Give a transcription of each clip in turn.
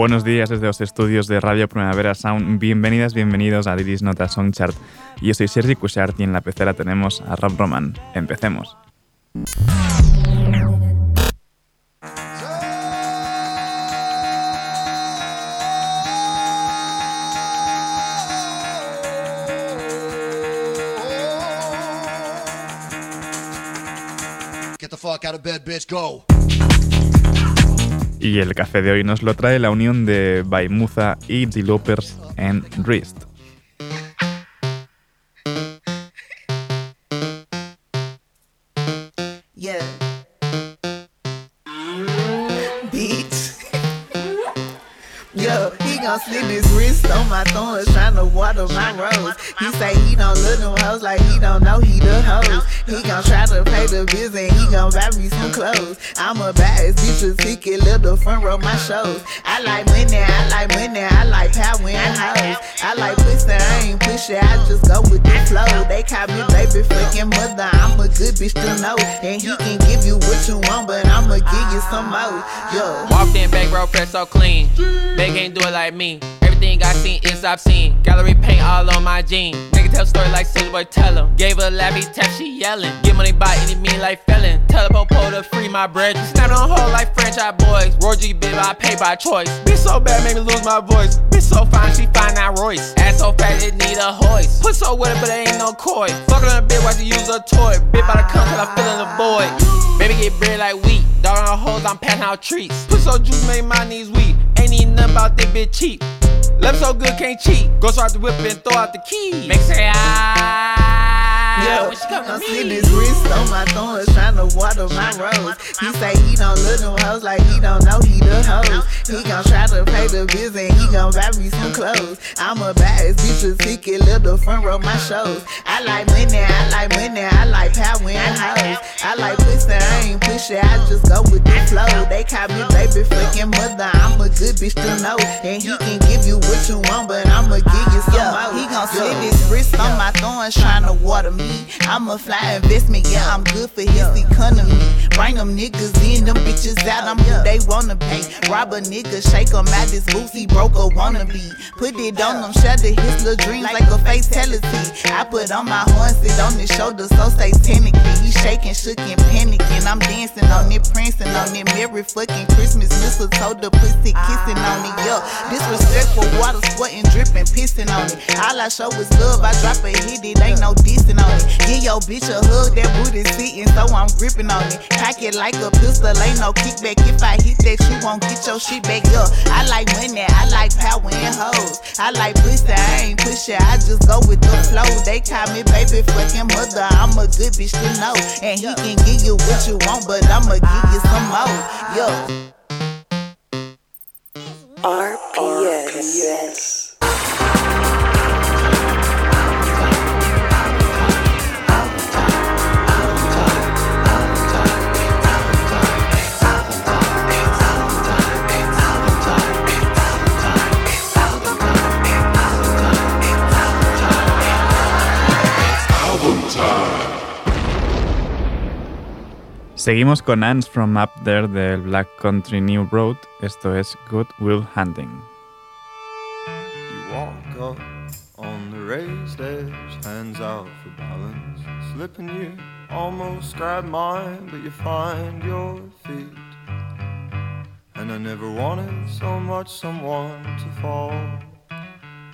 Buenos días desde los estudios de Radio Primavera Sound. Bienvenidas, bienvenidos a Didis Nota Songchart. Yo soy Sergi Cushart y en la pecera tenemos a Rob Roman. Empecemos. Get the fuck out of bed, bitch, go. Y el café de hoy nos lo trae la unión de Baimuza y Lopers en Wrist. My thorns, tryna water my rose. He say he don't look them hoes like he don't know he the hoes. He gon' try to pay the bills and he gon' buy me some clothes. I'm a bad bitch, a ticket, let the front row my shows. I like money, I like money, I like power and hoes. I like pussy, I ain't pussy, I just go with the flow. They call me baby fucking mother, I'm a good bitch to know. And he can give you what you want, but I'ma give you some more. Yo. Walked in, back row, fresh so clean. They can't do it like me. Everything I seen is obscene. Gallery paint all on my jeans. Nigga tell story like Silver Boy tell him. Gave her a labby tap, she yelling. Get money by any mean like felon. Teleport pole to free my bread. Snap on hold like franchise boys. Roger bib, I pay by choice. Bitch so bad, made me lose my voice. Bitch so fine, she fine, that Royce. Ass so fat, it need a hoist. Put so with it, but it ain't no koi. Fuck on a bitch, why she use a toy? Bitch by the come, cause I feelin' the boy. Baby get bread like wheat. Dog on hoes, I'm passing out treats. Put so juice, made my knees weak. Ain't need nothing about this bitch cheap. Love so good, can't cheat. Go start the whip and throw out the key. Make say ah. Yeah, when she come to me. his wrist on my thorns, tryna water my rose. He say he don't look them hoes like he don't know he the hoes. He gon' try to pay the bills and he gon' buy me some clothes. I'm a bad bitch, a ticket, let the front row my shows. I like money, I like money, I like power and hoes. I like pussy, I ain't pussy, I just go with the flow. They call me baby fucking mother, I'm a good bitch to know. And he can give you what you want, but I'ma give you some yeah, more. He gon' slip his wrist on my thorns, tryna water me. I'm a fly investment, yeah, I'm good for his economy. Bring them niggas in, them bitches out, I'm who they wanna be. Rob a nigga, shake him out, this boozy broke a wannabe. Put it on them, shatter his little dreams like a fatality. I put on my horn, sit on his shoulder, so satanically. He shaking, shook, and panicking. I'm dancing on it, prancing on it. Merry fucking Christmas, mistletoe, the pussy kissing on it, yo. Disrespectful water, sweating, dripping, pissing on it. All I show is love, I drop a hit, it ain't no dissing on it. Give your bitch a hug, that booty sitting, so I'm gripping on it. Cock it like a pistol, ain't no kickback. If I hit that, you won't get your shit back up. I like money, I like power and hoes. I like pussy, I ain't pussy, I just go with the flow. They call me baby fucking mother, I'm a good bitch to know. And he can give you what you want, but I'ma give you some more. Yo. RPS. RPS. Seguimos con Ants from Up There del Black Country New Road. Esto es Good Will Hunting. You walk up on the raised edge, hands out for balance. Slipping you almost grab mine, but you find your feet. And I never wanted so much someone to fall.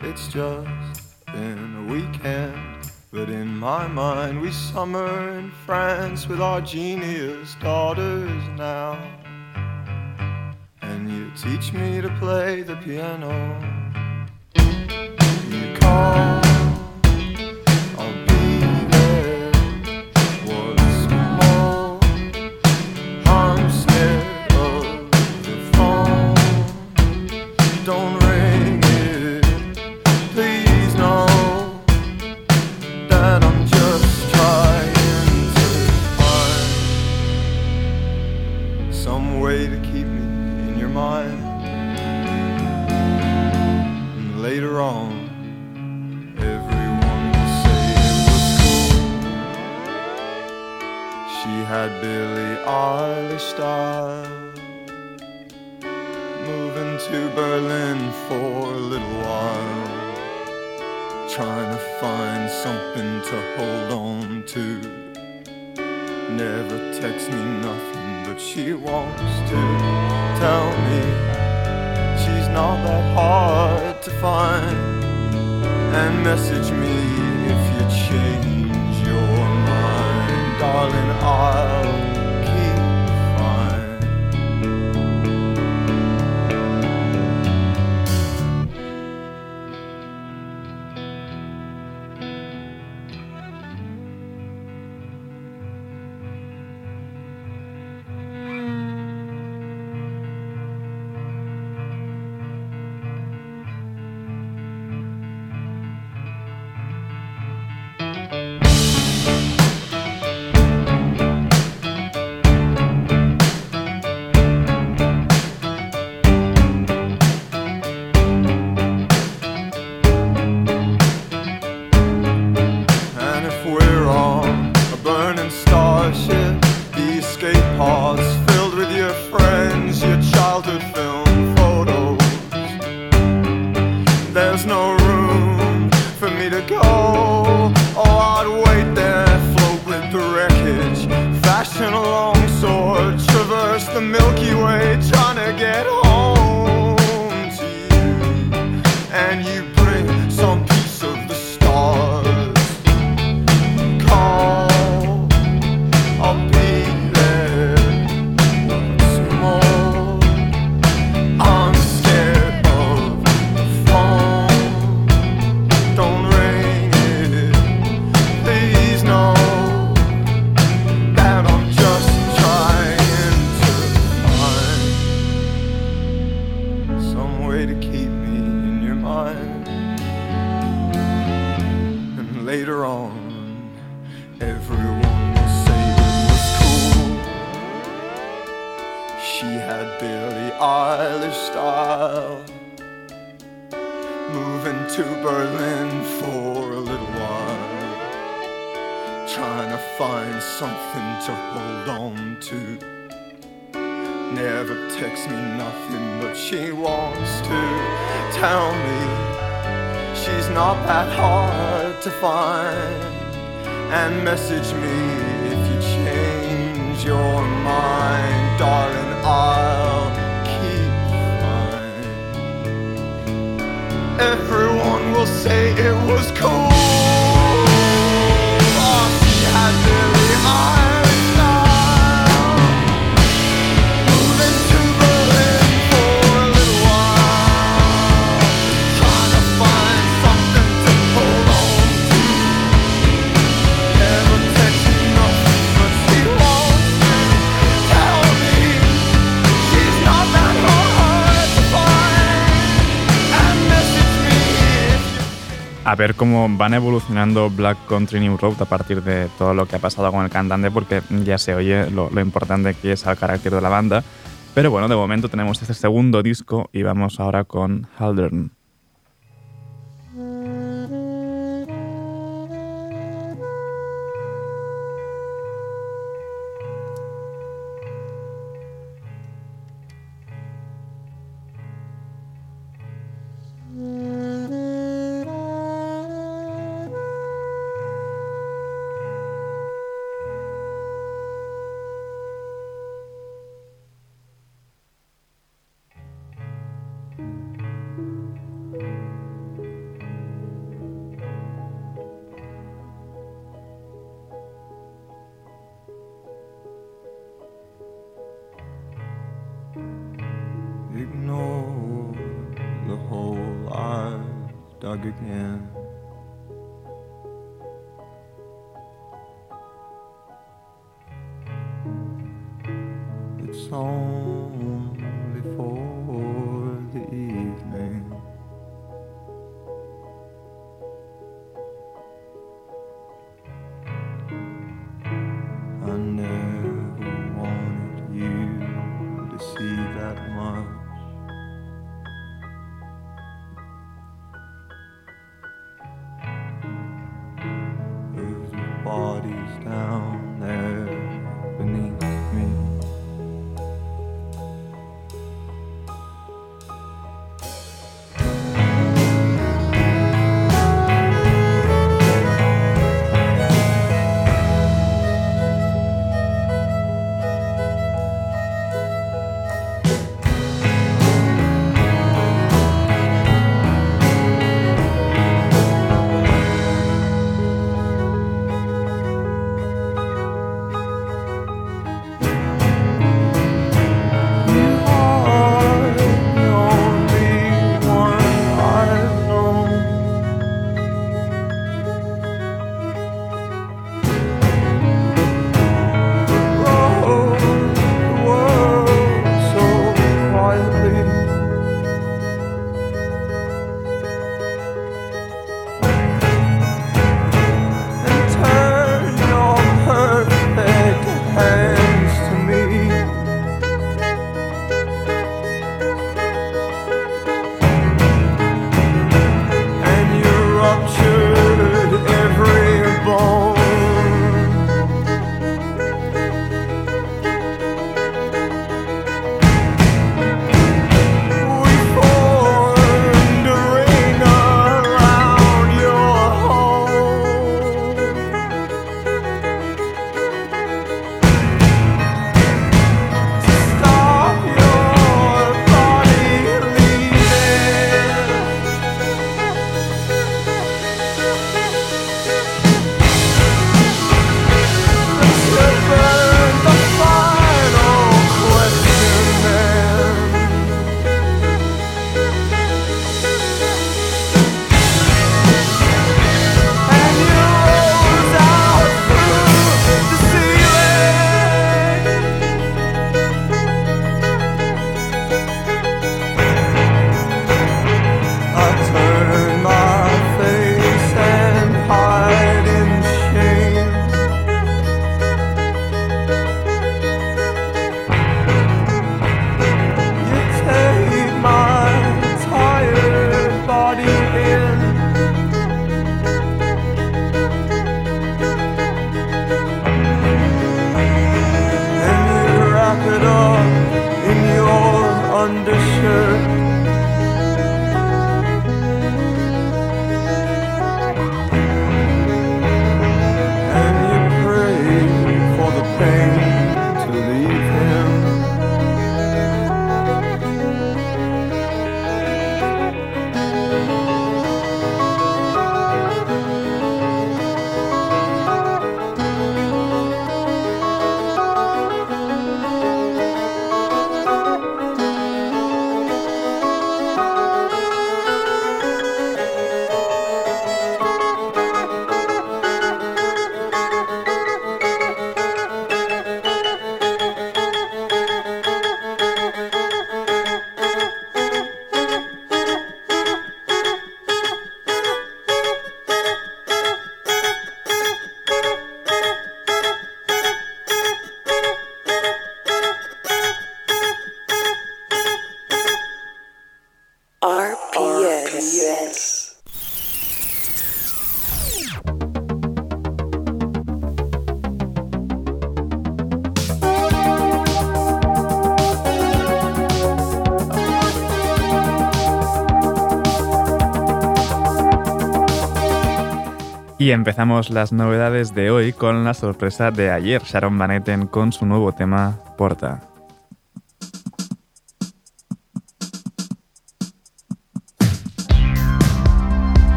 It's just been a weekend But in my mind, we summer in France with our genius daughters now. And you teach me to play the piano. You call. On, everyone will say it was cool. She had Billie Eilish style. Moving to Berlin for a little while. Trying to find something to hold on to. Never texts me nothing, but she wants to tell me not that hard to find. And message me if you change your mind, darling. I'll ver cómo van evolucionando Black Country New Road a partir de todo lo que ha pasado con el cantante, porque ya se oye lo, importante que es el carácter de la banda. Pero bueno, de momento tenemos este segundo disco y vamos ahora con Haldern. Yeah. Y empezamos las novedades de hoy con la sorpresa de ayer, Sharon Van Etten con su nuevo tema Porta.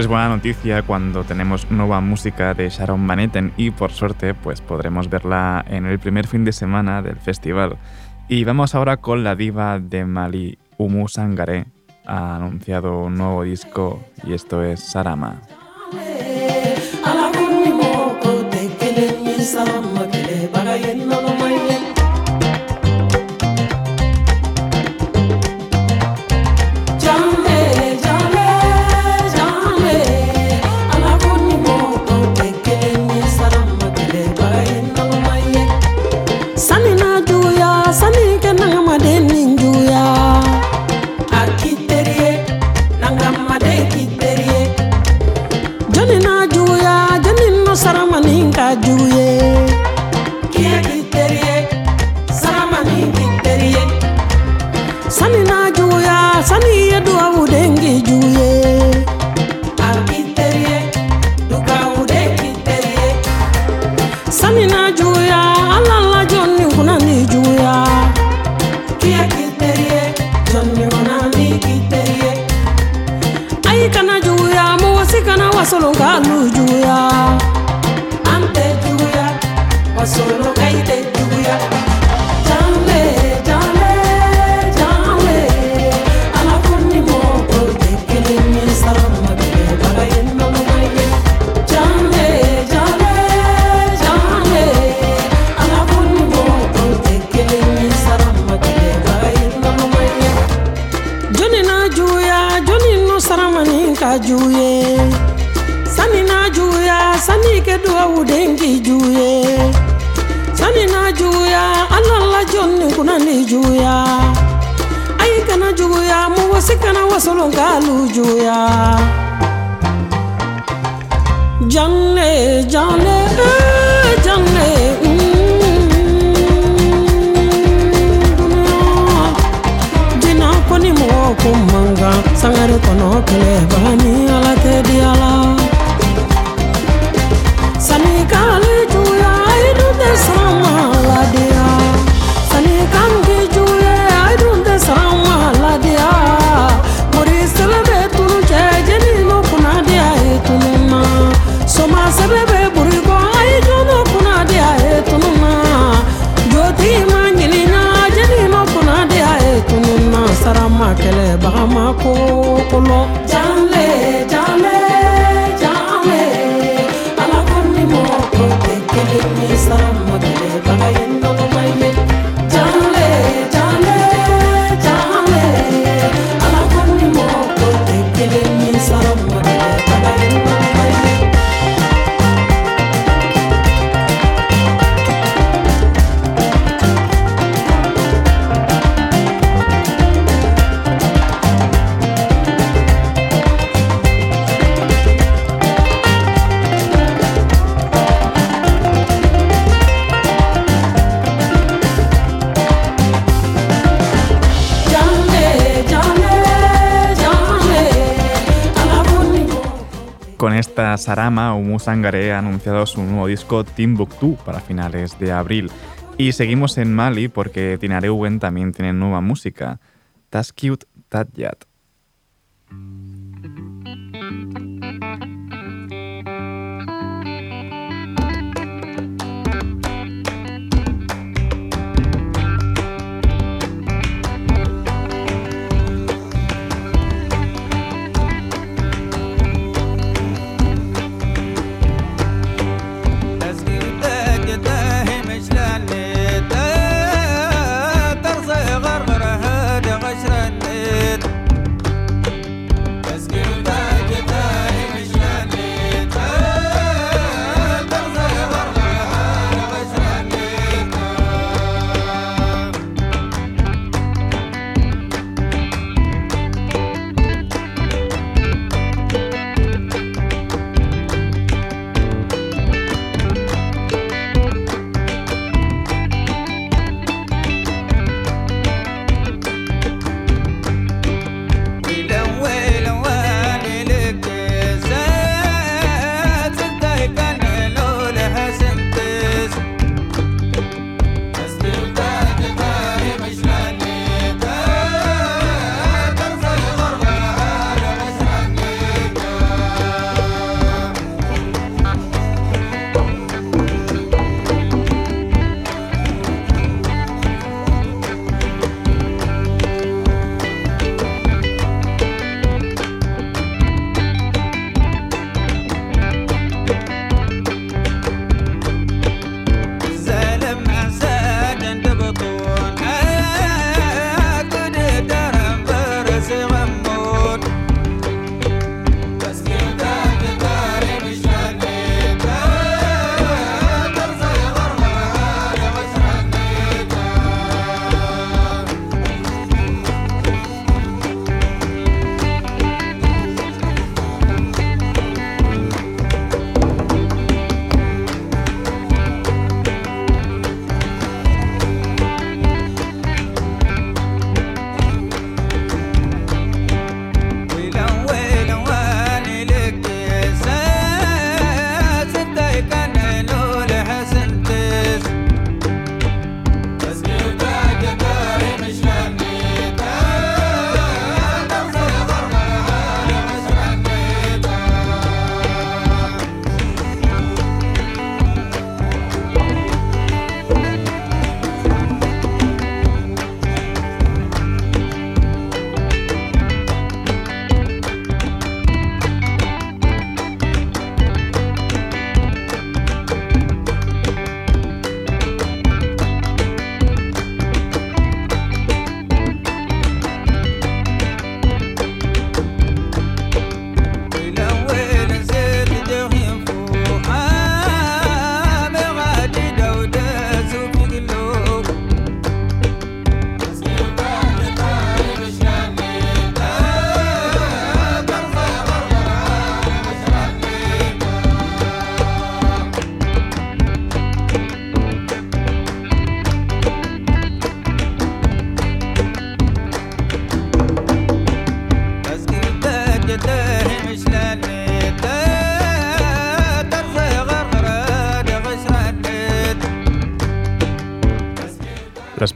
es buena noticia cuando tenemos nueva música de Sharon Van Etten y por suerte pues podremos verla en el primer fin de semana del festival. Y vamos ahora con la diva de Mali, Umu Sangare. Ha anunciado un nuevo disco y esto es Sarama. me some, but Sarama Umusangare ha anunciado su nuevo disco Timbuktu para finales de abril. Y seguimos en Mali porque Tinareuwen también tiene nueva música. That's Cute, That Yat.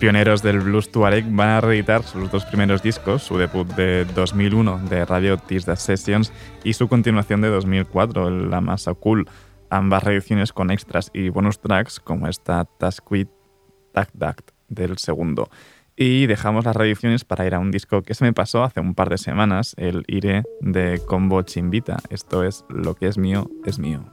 Pioneros del blues tuareg van a reeditar sus dos primeros discos, su debut de 2001 de Radio Tisda Sessions y su continuación de 2004, La Masa Cool, ambas reediciones con extras y bonus tracks como esta Tasquid Tac Dact del segundo. Y dejamos las reediciones para ir a un disco que se me pasó hace un par de semanas, el Ire de Combo Chimbita. Esto es Lo que es mío, es mío.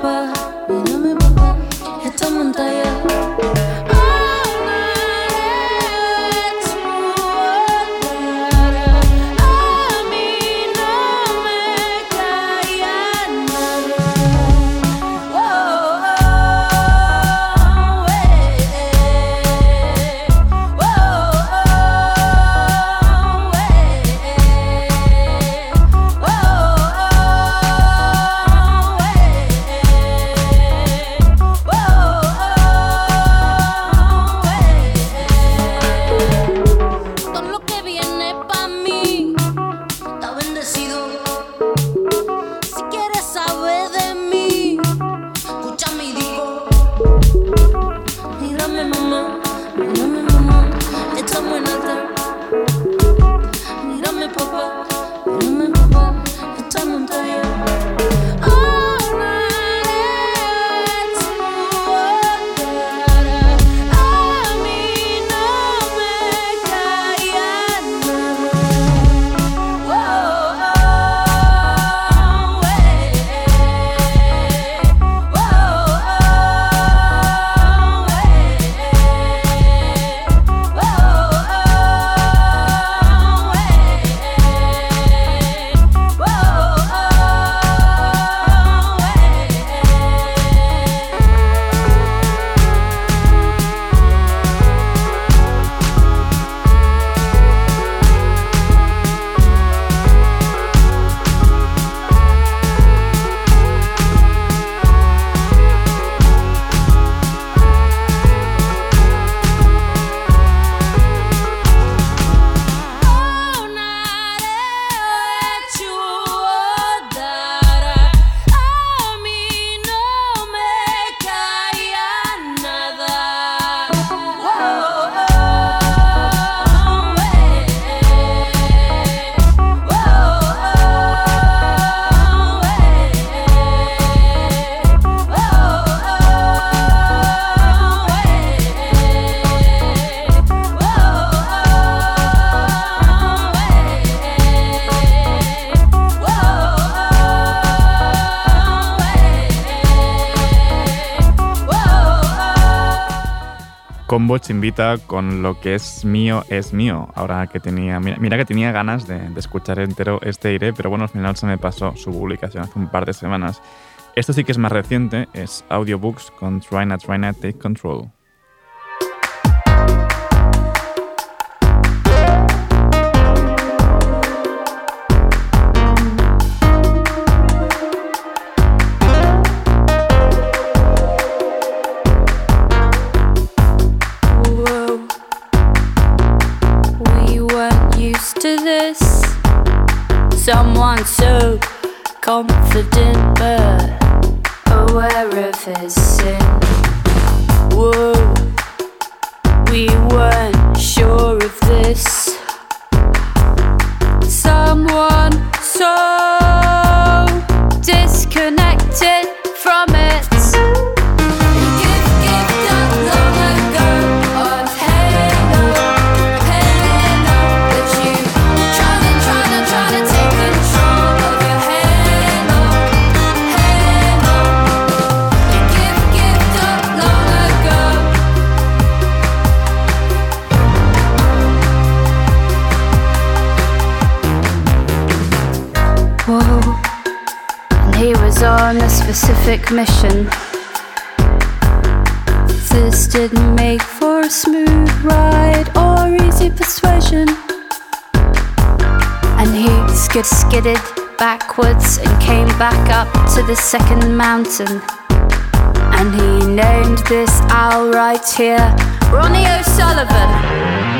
papá, mírame papá, esta montaña. Combo invita con lo que es mío es mío. Ahora que tenía, mira, que tenía ganas de, de, escuchar entero este iré, pero bueno, al final se me pasó su publicación hace un par de semanas. Esto sí que es más reciente, es Audiobooks con Try Not Try Not Take Control. Someone so confident but aware of his sin. Whoa, we weren't sure of this. Someone so specific mission. This didn't make for a smooth ride or easy persuasion. And he skid skidded backwards and came back up to the second mountain. And he named this owl right here Ronnie O'Sullivan.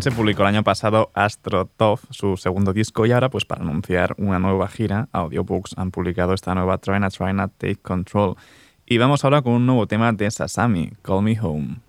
Se publicó el año pasado Astro su segundo disco, y ahora, pues para anunciar una nueva gira, Audiobooks han publicado esta nueva Try Not Try Not Take Control. Y vamos ahora con un nuevo tema de Sasami, Call Me Home.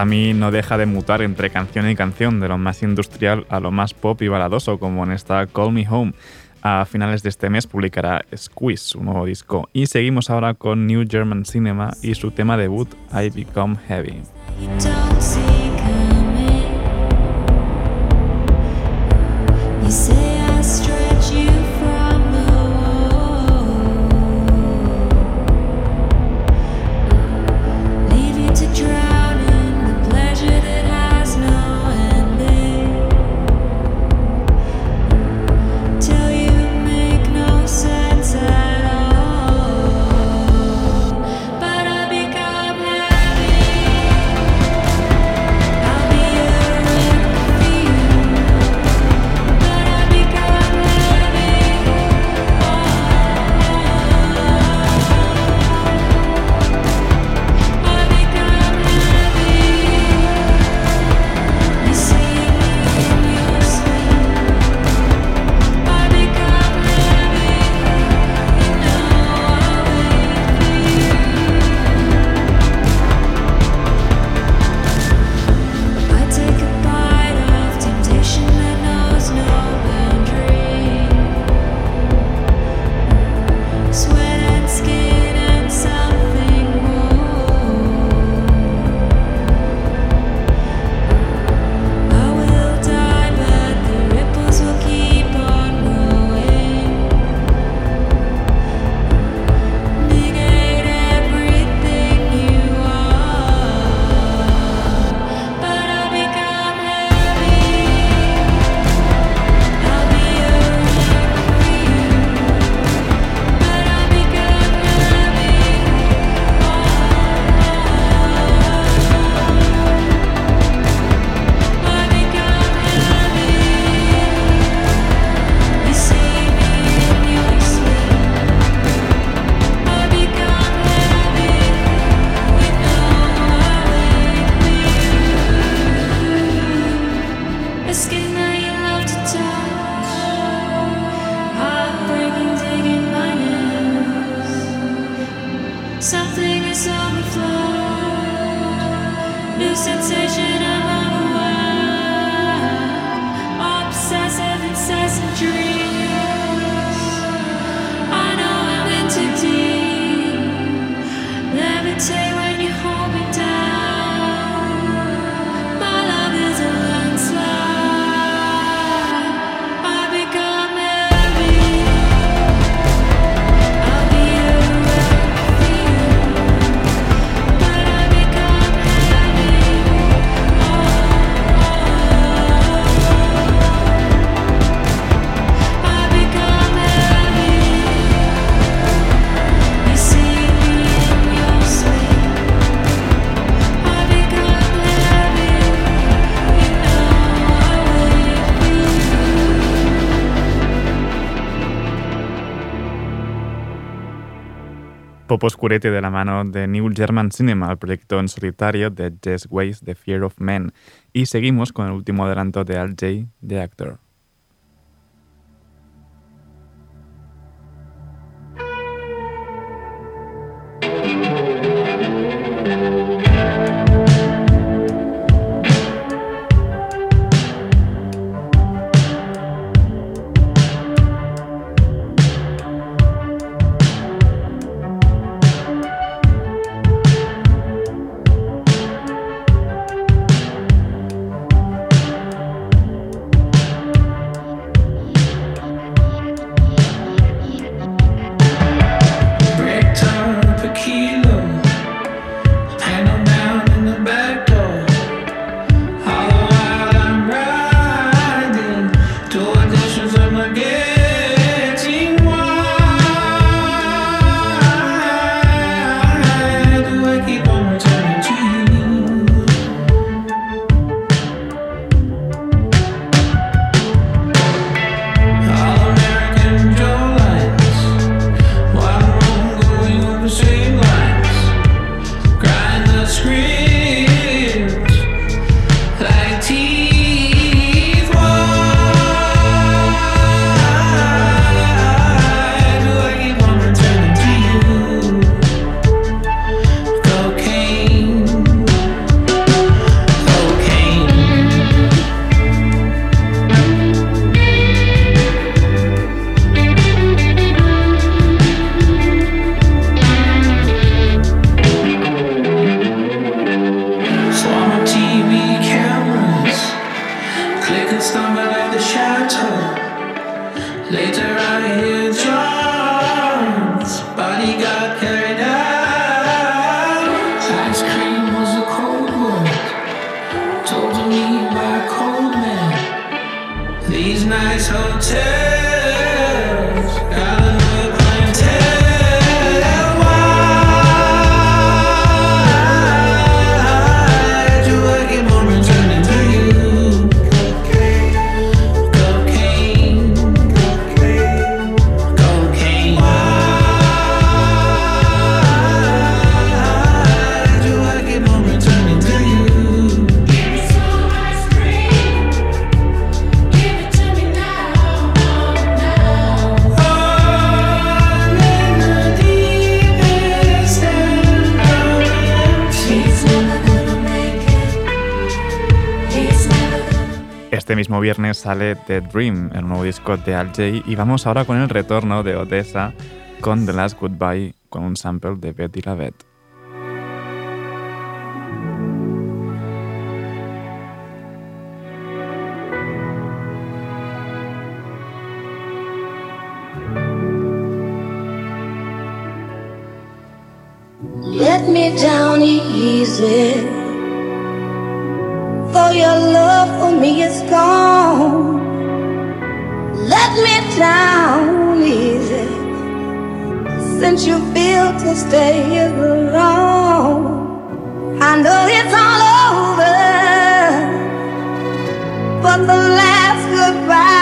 Sammy no deja de mutar entre canción y canción, de lo más industrial a lo más pop y baladoso, como en esta Call Me Home. A finales de este mes publicará Squeeze, su nuevo disco. Y seguimos ahora con New German Cinema y su tema debut, I Become Heavy. Pop oscurete de la mano de New German Cinema, el proyecto en solitario de Jess Weiss, The Fear of Men. Y seguimos con el último adelanto de Al J, The Actor. Este mismo viernes sale The Dream, el nuevo disco de Al Jay, y vamos ahora con el retorno de Odessa con The Last Goodbye, con un sample de Betty Lavette. Let me down easy. For your love for me is gone. Let me down easy. Since you feel to stay here alone. I know it's all over. But the last goodbye.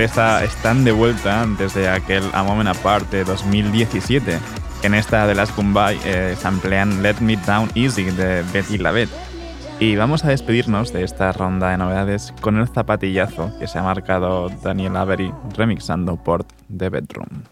Están de vuelta desde aquel A Moment Apart de 2017. En esta de las Kumbay eh, samplean Let Me Down Easy de Betty Lavette. Y vamos a despedirnos de esta ronda de novedades con el zapatillazo que se ha marcado Daniel Avery remixando Port de Bedroom.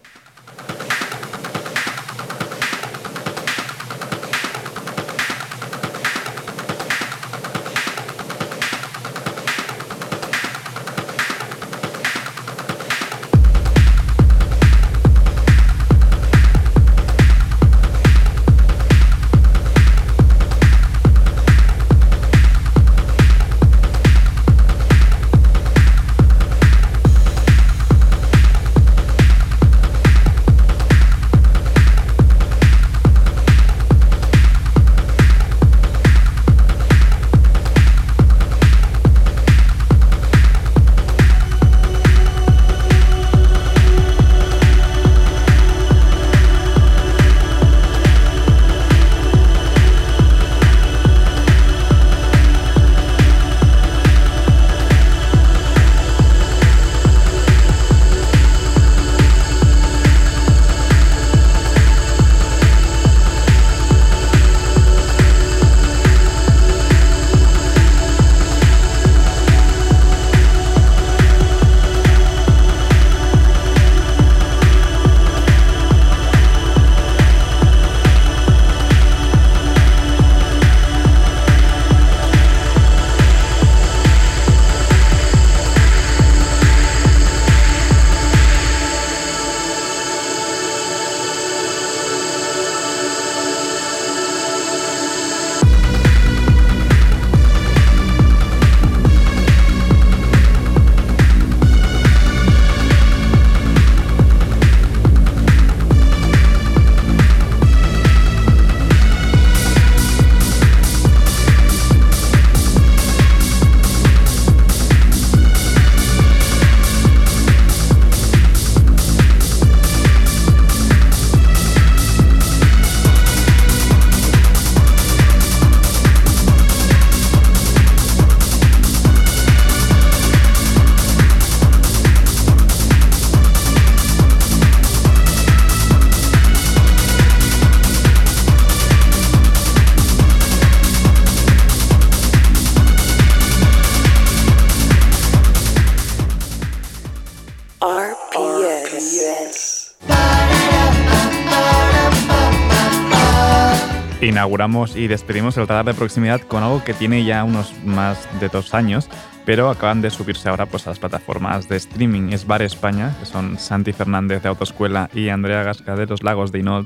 Inauguramos y despedimos el radar de proximidad con algo que tiene ya unos más de dos años, pero acaban de subirse ahora pues, a las plataformas de streaming. Es Bar España, que son Santi Fernández de Autoescuela y Andrea Gasca de Los Lagos de Inod,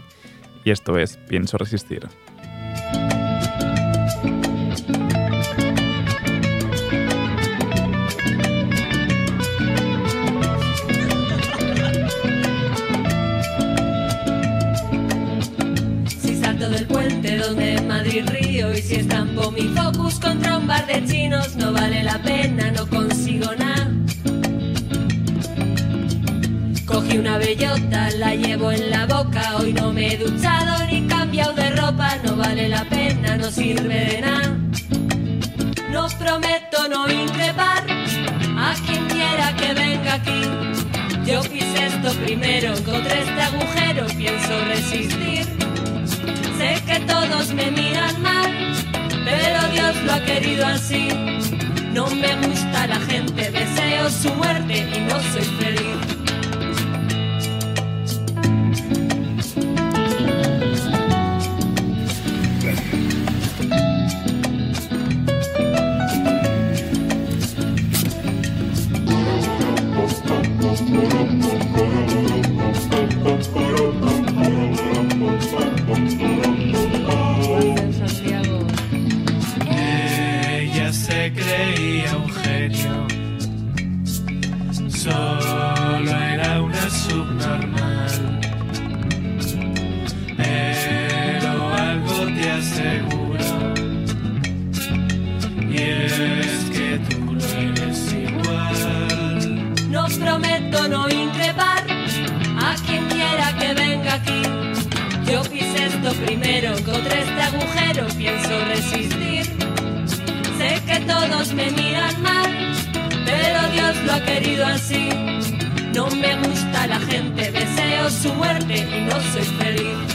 y esto es Pienso Resistir. Contra un bar de chinos no vale la pena, no consigo nada. Cogí una bellota, la llevo en la boca, hoy no me he duchado ni cambiado de ropa, no vale la pena, no sirve de nada. No prometo no increpar a quien quiera que venga aquí. Yo quise esto primero, encontré este agujero, pienso resistir. Sé que todos me miran mal, pero Dios lo ha querido así. No me gusta la gente, deseo su muerte y no soy feliz. Primero, encontré este agujero, pienso resistir. Sé que todos me miran mal, pero Dios lo ha querido así. No me gusta la gente, deseo su muerte y no soy feliz.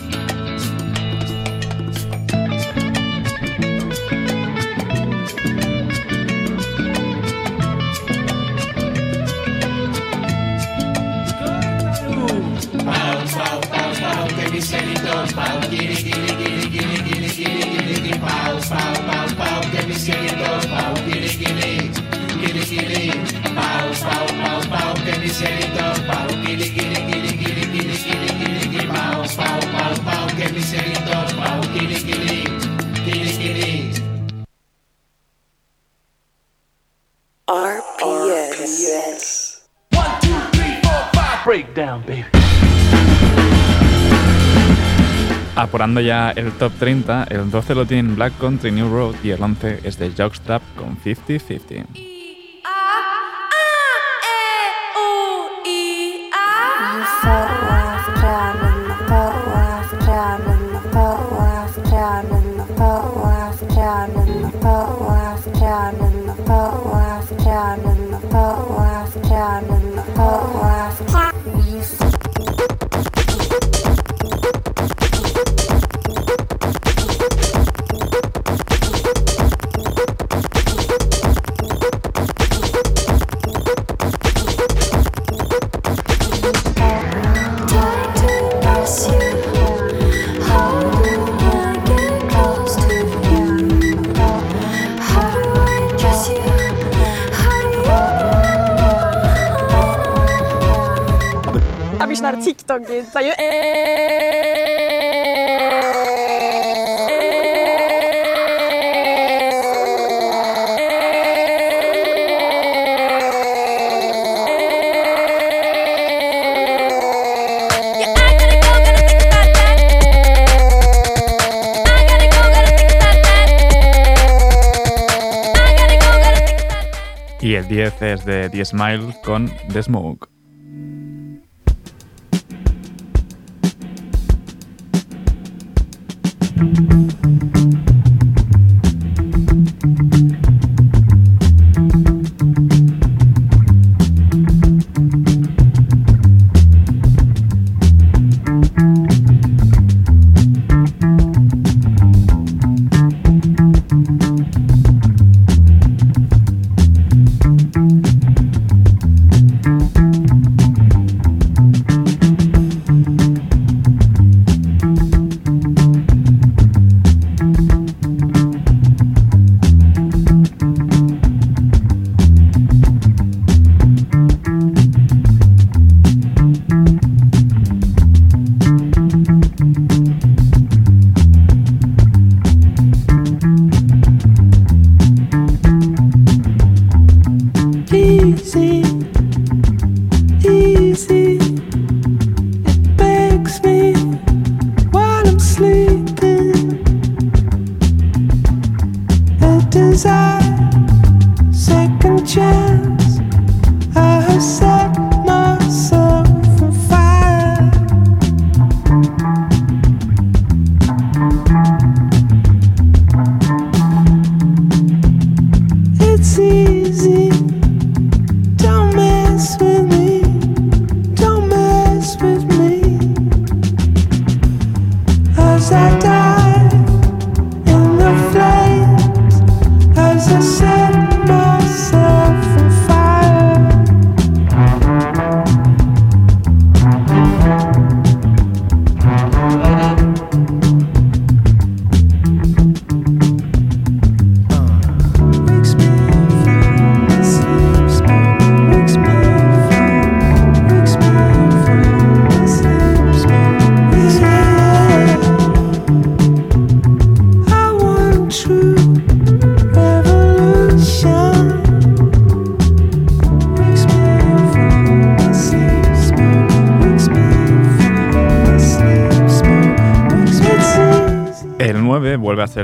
Scared. Apurando ya el top 30, el 12 lo tienen Black Country New Road y el 11 es de Jockstrap con 50-50. Y el 10 es de The Smile con The Smoke.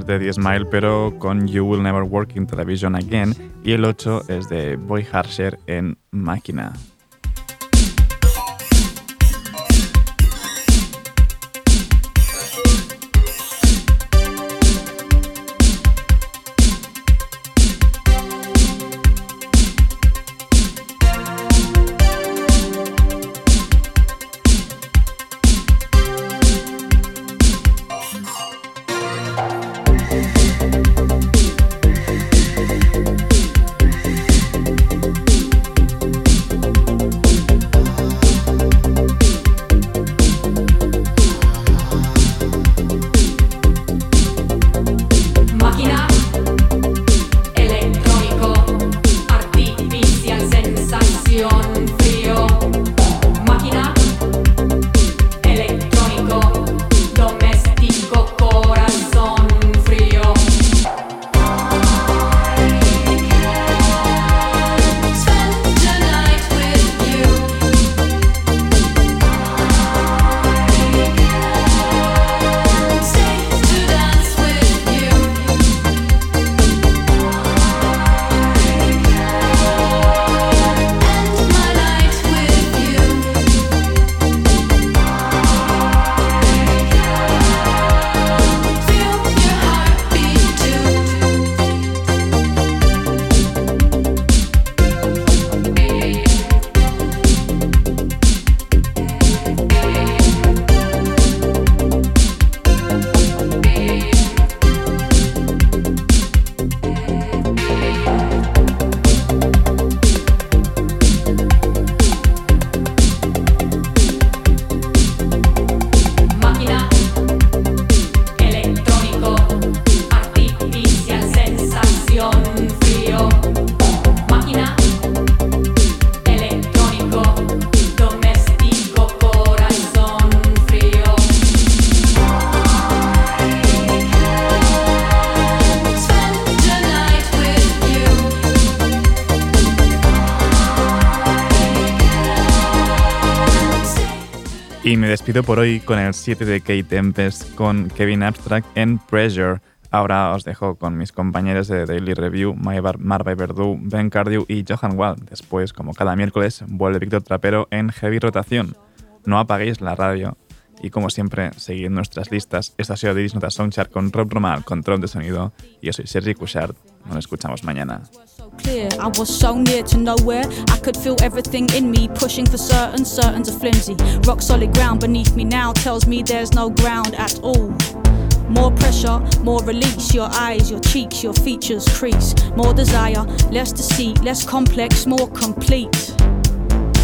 De The Smile, pero con You Will Never Work in Television Again. Y el 8 es de Boy Harsher en. Máquina, Por hoy con el 7 de Kate Tempest con Kevin Abstract en Pressure. Ahora os dejo con mis compañeros de Daily Review, Marva Verdú, Ben Cardew y Johan Wald. Después, como cada miércoles, vuelve Víctor Trapero en Heavy Rotación. No apaguéis la radio. Y como siempre, seguid nuestras listas. Esta ha sido Diris Nota Songchart con Rob Roma al control de sonido. Y yo soy Sergi Cushard. Nos escuchamos mañana. clear. I was so near to nowhere. I could feel everything in me pushing for certain. Certains are flimsy. Rock solid ground beneath me now tells me there's no ground at all. More pressure, more release. Your eyes, your cheeks, your features crease. More desire, less deceit, less complex, more complete.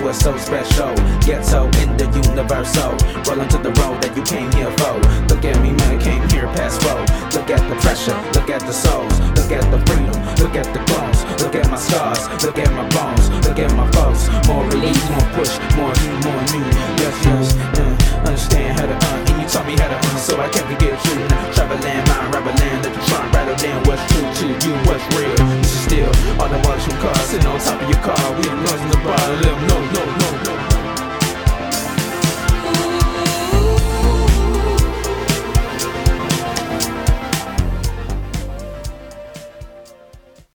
Past was so special. Ghetto in the universal. Rolling to the road that you came here for. Look at me, man, I came here past four. Look at the pressure, look at the souls, look at the freedom, look at the bones, look at my scars, look at my bones, look at my foes. More release, more push, more you, more new. Yes, yes, uh, understand how to uh, and you taught me how to uh, so I can't forget you. Now, travel land, mind, rubber land, let try and rattle down what's true to you, what's real. This is still all the watch from cars, sitting on top of your car. We have noise in the bar. Let them know, no,